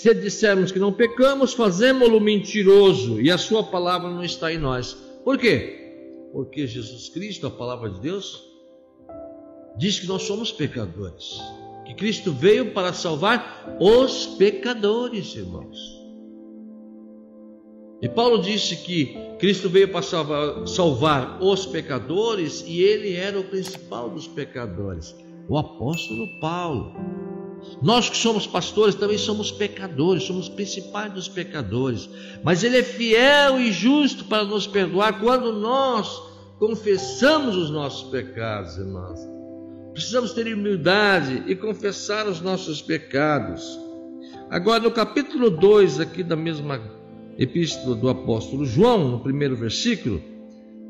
Se dissermos que não pecamos, fazemos-lo mentiroso e a sua palavra não está em nós. Por quê? Porque Jesus Cristo, a palavra de Deus, diz que nós somos pecadores. Que Cristo veio para salvar os pecadores, irmãos. E Paulo disse que Cristo veio para salvar, salvar, os pecadores e ele era o principal dos pecadores, o apóstolo Paulo. Nós que somos pastores também somos pecadores, somos principais dos pecadores, mas ele é fiel e justo para nos perdoar quando nós confessamos os nossos pecados, irmãos. Precisamos ter humildade e confessar os nossos pecados. Agora, no capítulo 2 aqui da mesma epístola do apóstolo João, no primeiro versículo,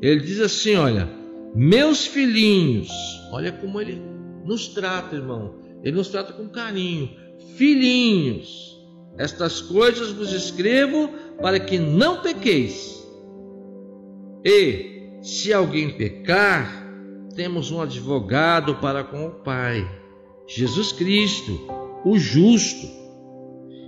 ele diz assim: Olha, meus filhinhos, olha como ele nos trata, irmão, ele nos trata com carinho, filhinhos, estas coisas vos escrevo para que não pequeis. E se alguém pecar, temos um advogado para com o Pai, Jesus Cristo, o justo,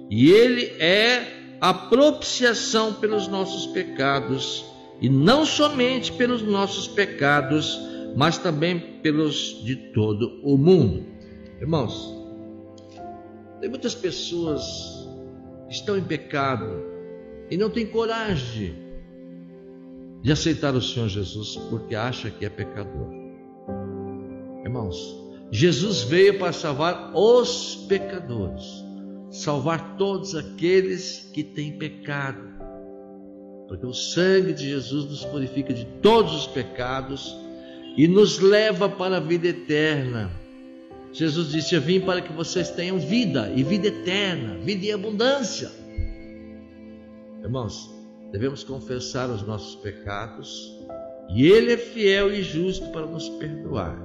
e ele é a propiciação pelos nossos pecados, e não somente pelos nossos pecados, mas também pelos de todo o mundo. Irmãos, tem muitas pessoas que estão em pecado e não têm coragem de aceitar o Senhor Jesus porque acha que é pecador. Irmãos, Jesus veio para salvar os pecadores salvar todos aqueles que têm pecado. Porque o sangue de Jesus nos purifica de todos os pecados e nos leva para a vida eterna. Jesus disse: Eu vim para que vocês tenham vida e vida eterna, vida em abundância. Irmãos, devemos confessar os nossos pecados e Ele é fiel e justo para nos perdoar.